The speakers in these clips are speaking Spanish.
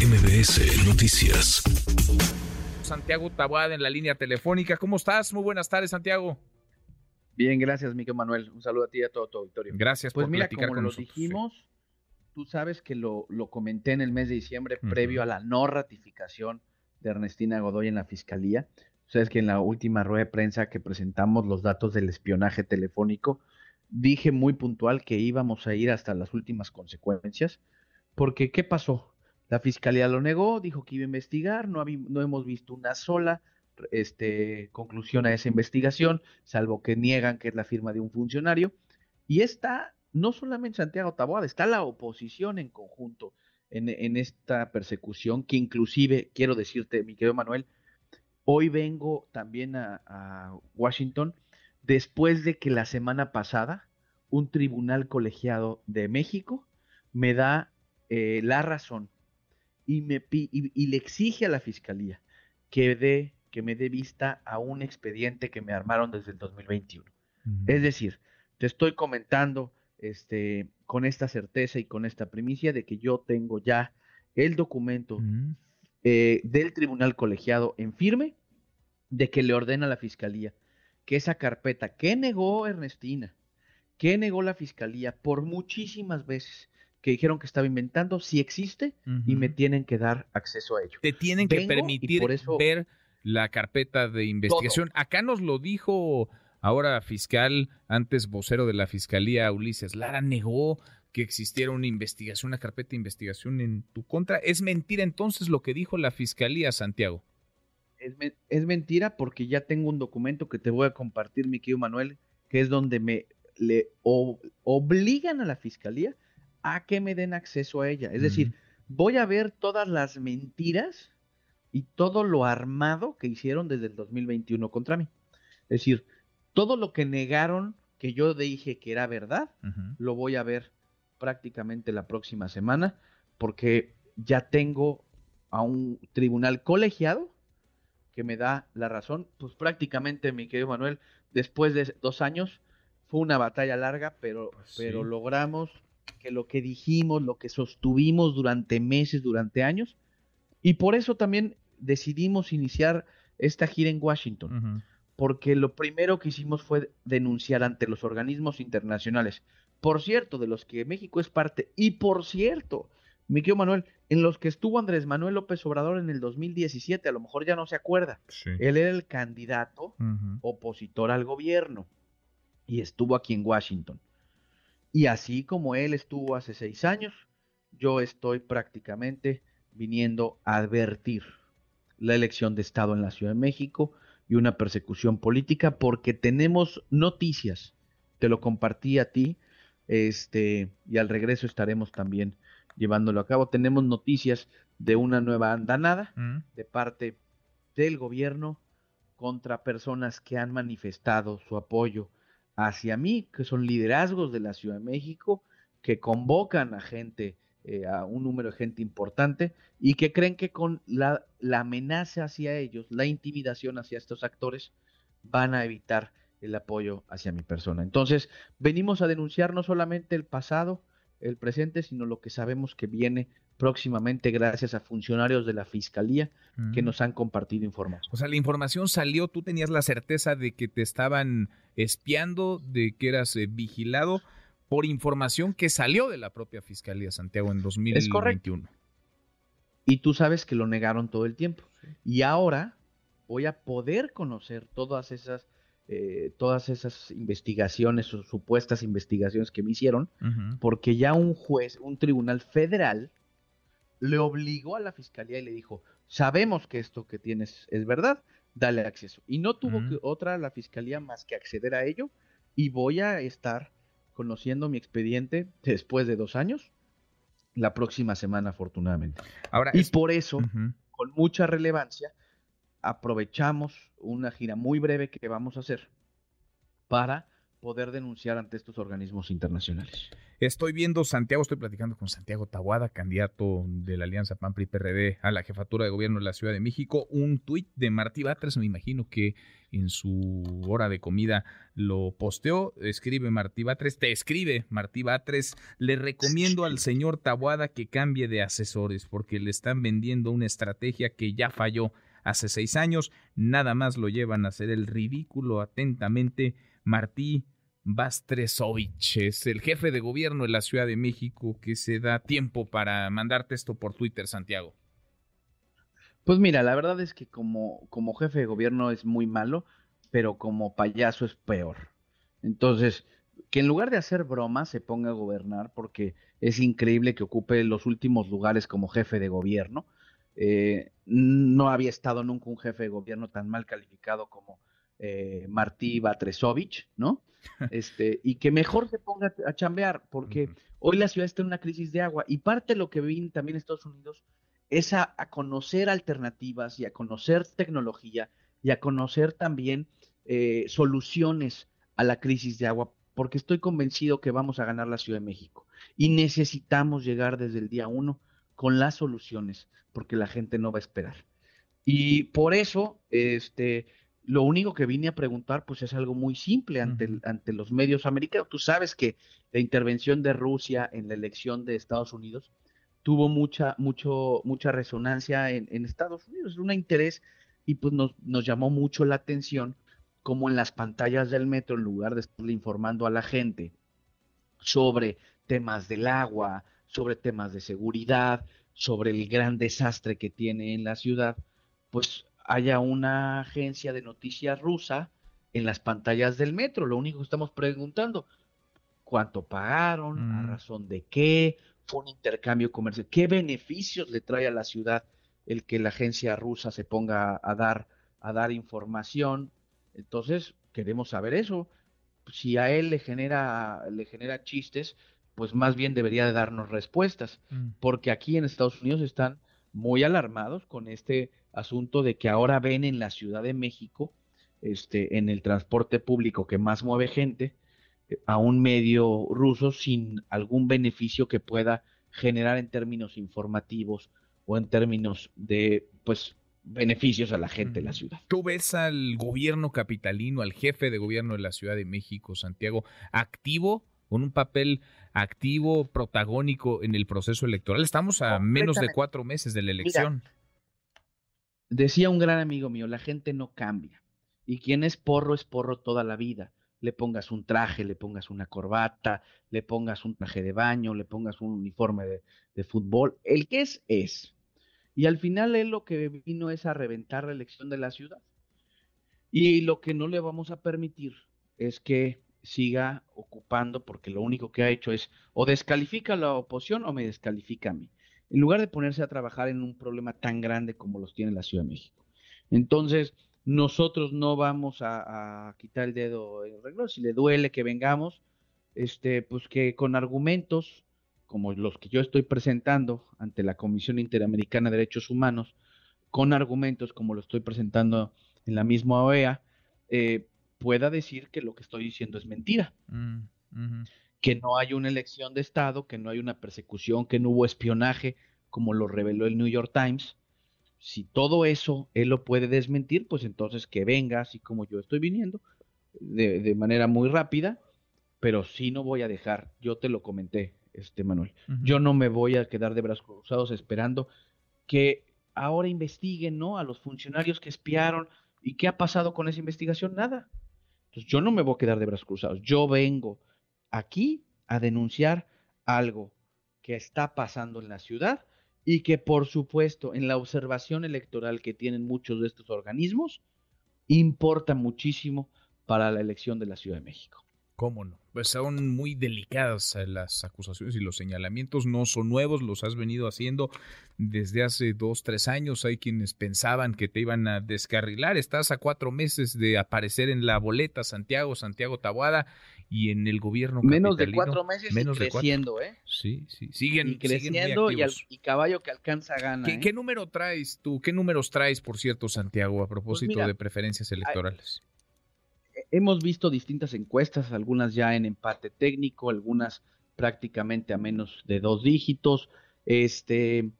MBS Noticias. Santiago Tabuada en la línea telefónica. ¿Cómo estás? Muy buenas tardes, Santiago. Bien, gracias, Miguel Manuel. Un saludo a ti y a todo tu auditorio. Gracias pues por mira, platicar como con lo nosotros. dijimos, tú sabes que lo, lo comenté en el mes de diciembre, previo a la no ratificación de Ernestina Godoy en la fiscalía. Sabes que en la última rueda de prensa que presentamos los datos del espionaje telefónico, dije muy puntual que íbamos a ir hasta las últimas consecuencias, porque ¿qué pasó? La fiscalía lo negó, dijo que iba a investigar, no, hemos visto una sola este, conclusión a esa investigación, salvo que niegan que es la firma de un funcionario. Y está no solamente Santiago Taboada, está la oposición en conjunto en, en esta persecución, que inclusive, quiero decirte, mi querido Manuel, hoy vengo también a, a Washington después de que la semana pasada un tribunal colegiado de México me da eh, la razón y, me, y, y le exige a la fiscalía que, dé, que me dé vista a un expediente que me armaron desde el 2021. Es decir, te estoy comentando este, con esta certeza y con esta primicia de que yo tengo ya el documento Mm. eh, del tribunal colegiado en firme de que le ordena a la fiscalía que esa carpeta que negó Ernestina, que negó la fiscalía por muchísimas veces, que dijeron que estaba inventando, sí existe y me tienen que dar acceso a ello. Te tienen que Vengo permitir por eso- ver la carpeta de investigación. Acá nos lo dijo ahora fiscal, antes vocero de la fiscalía, Ulises Lara, negó que existiera una investigación, una carpeta de investigación en tu contra. ¿Es mentira entonces lo que dijo la fiscalía, Santiago? Es, me- es mentira porque ya tengo un documento que te voy a compartir, mi querido Manuel, que es donde me le obligan a la fiscalía a que me den acceso a ella. Es decir, voy a ver todas las mentiras y todo lo armado que hicieron desde el 2021 contra mí. Es decir, todo lo que negaron que yo dije que era verdad, lo voy a ver prácticamente la próxima semana, porque ya tengo a un tribunal colegiado que me da la razón. Pues prácticamente, mi querido Manuel, después de dos años, fue una batalla larga, pero, Pues pero sí. logramos que lo que dijimos, lo que sostuvimos durante meses, durante años, y por eso también decidimos iniciar esta gira en Washington porque lo primero que hicimos fue denunciar ante los organismos internacionales, por cierto, de los que México es parte, y por cierto, mi querido Manuel, en los que estuvo Andrés Manuel López Obrador en el 2017, a lo mejor ya no se acuerda, Sí. él era el candidato opositor al gobierno y estuvo aquí en Washington. Y así como él estuvo hace seis años, yo estoy prácticamente viniendo a advertir la elección de Estado en la Ciudad de México y una persecución política porque tenemos noticias. Te lo compartí a ti, este, y al regreso estaremos también llevándolo a cabo. Tenemos noticias de una nueva andanada Mm. de parte del gobierno contra personas que han manifestado su apoyo hacia mí, que son liderazgos de la Ciudad de México, que convocan a gente, eh, a un número de gente importante, y que creen que con la, la amenaza hacia ellos, la intimidación hacia estos actores, van a evitar el apoyo hacia mi persona. Entonces, venimos a denunciar no solamente el pasado, el presente, sino lo que sabemos que viene próximamente gracias a funcionarios de la Fiscalía que nos han compartido información. O sea, la información salió, tú tenías la certeza de que te estaban espiando, de que eras eh, vigilado por información que salió de la propia Fiscalía Santiago en 2021. Y tú sabes que lo negaron todo el tiempo. Y ahora voy a poder conocer todas esas, eh, todas esas investigaciones o supuestas investigaciones que me hicieron, porque ya un juez, un tribunal federal, le obligó a la fiscalía y le dijo, sabemos que esto que tienes es verdad, dale acceso. Y no tuvo que otra la fiscalía más que acceder a ello y voy a estar conociendo mi expediente después de dos años la próxima semana afortunadamente. Ahora, Y es- por eso, con mucha relevancia, aprovechamos una gira muy breve que vamos a hacer para poder denunciar ante estos organismos internacionales. Estoy viendo Santiago, estoy platicando con Santiago Tahuada, candidato de la Alianza PAN-PRI PRD a la jefatura de gobierno de la Ciudad de México, un tuit de Martí Batres, me imagino que en su hora de comida lo posteó, escribe Martí Batres, te escribe Martí Batres, le recomiendo al señor Tahuada que cambie de asesores porque le están vendiendo una estrategia que ya falló hace seis años, nada más lo llevan a hacer el ridículo atentamente Martí Bastresovich es el jefe de gobierno de la Ciudad de México que se da tiempo para mandarte esto por Twitter, Santiago. Pues mira, la verdad es que como, como jefe de gobierno es muy malo, pero como payaso es peor. Entonces, que en lugar de hacer bromas se ponga a gobernar, porque es increíble que ocupe los últimos lugares como jefe de gobierno. Eh, no había estado nunca un jefe de gobierno tan mal calificado como eh, Martí Batresovich, ¿no? Este, y que mejor se ponga a chambear, porque hoy la ciudad está en una crisis de agua y parte de lo que vi también en Estados Unidos es a, conocer alternativas y a conocer tecnología y a conocer también eh, soluciones a la crisis de agua, porque estoy convencido que vamos a ganar la Ciudad de México y necesitamos llegar desde el día uno con las soluciones, porque la gente no va a esperar. Y por eso, este, lo único que vine a preguntar, pues es algo muy simple ante, ante los medios americanos. Tú sabes que la intervención de Rusia en la elección de Estados Unidos tuvo mucha, mucho, mucha resonancia en, en Estados Unidos, un interés y pues nos, nos, llamó mucho la atención como en las pantallas del metro, en lugar de estarle informando a la gente sobre temas del agua, sobre temas de seguridad, sobre el gran desastre que tiene en la ciudad, pues haya una agencia de noticias rusa en las pantallas del metro. Lo único que estamos preguntando, ¿cuánto pagaron? ¿A mm. razón de qué? ¿Fue un intercambio comercial? ¿Qué beneficios le trae a la ciudad el que la agencia rusa se ponga a dar, a dar información? Entonces, queremos saber eso. Si a él le genera, le genera chistes, pues más bien debería de darnos respuestas, mm. porque aquí en Estados Unidos están muy alarmados con este asunto de que ahora ven en la Ciudad de México, este, en el transporte público que más mueve gente, eh, a un medio ruso sin algún beneficio que pueda generar en términos informativos o en términos de, pues, beneficios a la gente de la ciudad. ¿Tú ves al gobierno capitalino, al jefe de gobierno de la Ciudad de México, Santiago, activo, con un papel activo, protagónico en el proceso electoral? Estamos a menos de cuatro meses de la elección. Decía un gran amigo mío, la gente no cambia. Y quien es porro es porro toda la vida. Le pongas un traje, le pongas una corbata, le pongas un traje de baño, le pongas un uniforme de, fútbol. El que es, es. Y al final él lo que vino es a reventar la elección de la ciudad. Y lo que no le vamos a permitir es que siga ocupando, porque lo único que ha hecho es o descalifica a la oposición o me descalifica a mí en lugar de ponerse a trabajar en un problema tan grande como los tiene la Ciudad de México. Entonces, nosotros no vamos a, quitar el dedo en el reloj, si le duele que vengamos, este, pues que con argumentos como los que yo estoy presentando ante la Comisión Interamericana de Derechos Humanos, con argumentos como lo estoy presentando en la misma OEA, eh, pueda decir que lo que estoy diciendo es mentira. Mm, que no hay una elección de Estado, que no hay una persecución, que no hubo espionaje, como lo reveló el New York Times. Si todo eso él lo puede desmentir, pues entonces que venga, así como yo estoy viniendo, de, manera muy rápida, pero sí no voy a dejar, yo te lo comenté, este Manuel, yo no me voy a quedar de brazos cruzados esperando que ahora investiguen, ¿no? A los funcionarios que espiaron y qué ha pasado con esa investigación, nada. Entonces yo no me voy a quedar de brazos cruzados, yo vengo aquí a denunciar algo que está pasando en la ciudad y que por supuesto en la observación electoral que tienen muchos de estos organismos importa muchísimo para la elección de la Ciudad de México. ¿Cómo no? Pues son muy delicadas eh, las acusaciones y los señalamientos, no son nuevos, los has venido haciendo desde hace dos, tres años. Hay quienes pensaban que te iban a descarrilar. Estás a cuatro meses de aparecer en la boleta Santiago, Santiago Tabuada y en el gobierno Menos de cuatro meses menos y creciendo, ¿eh? Sí, sí, siguen creciendo y, caballo que alcanza gana. ¿Qué, ¿Qué, ¿eh? número traes tú? ¿Qué números traes, por cierto, Santiago, a propósito pues de preferencias electorales? hemos visto distintas encuestas, algunas ya en empate técnico, algunas prácticamente a menos de dos dígitos. Este,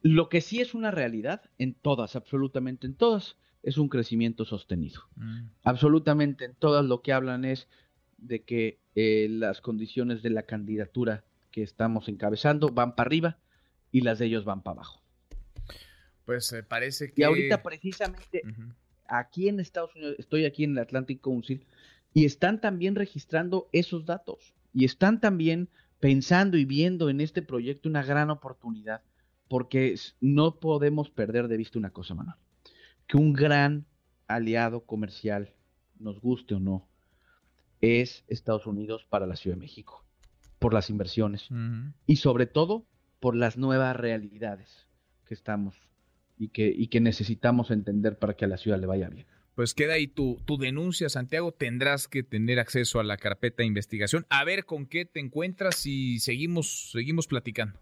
lo que sí es una realidad en todas, absolutamente en todas, es un crecimiento sostenido. Mm. Absolutamente en todas lo que hablan es de que eh, las condiciones de la candidatura que estamos encabezando van para arriba y las de ellos van para abajo. Pues eh, parece que... Y ahorita precisamente aquí en Estados Unidos, estoy aquí en el Atlantic Council, y están también registrando esos datos y están también pensando y viendo en este proyecto una gran oportunidad, porque no podemos perder de vista una cosa, Manuel, que un gran aliado comercial, nos guste o no, es Estados Unidos para la Ciudad de México, por las inversiones y sobre todo por las nuevas realidades que estamos y que, y que necesitamos entender para que a la ciudad le vaya bien. Pues queda ahí tu, tu denuncia, Santiago. Tendrás que tener acceso a la carpeta de investigación. A ver con qué te encuentras y seguimos, seguimos platicando.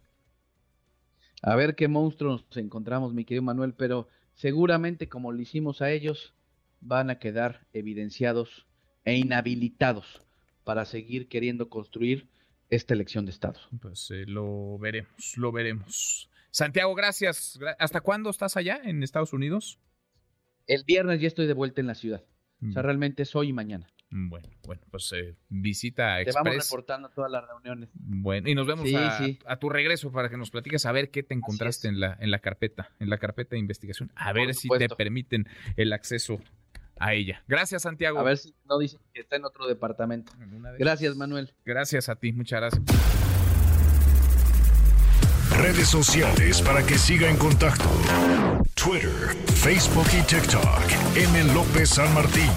A ver qué monstruos encontramos, mi querido Manuel, pero seguramente como lo hicimos a ellos, van a quedar evidenciados e inhabilitados para seguir queriendo construir esta elección de Estado. Pues eh, lo veremos, lo veremos. Santiago, gracias. ¿Hasta cuándo estás allá en Estados Unidos? El viernes ya estoy de vuelta en la ciudad. O sea, mm. realmente es hoy y mañana. Mm, bueno, bueno, pues eh, visita Te vamos reportando todas las reuniones. Bueno, y nos vemos a, tu regreso para que nos platiques a ver qué te encontraste en la, en la carpeta, en la carpeta de investigación, a ver si te permiten el acceso a ella. Gracias, Santiago. A ver si no dicen que está en otro departamento. Gracias, Manuel. Gracias a ti, muchas gracias redes sociales para que siga en contacto: Twitter, Facebook y TikTok. M. López San Martín.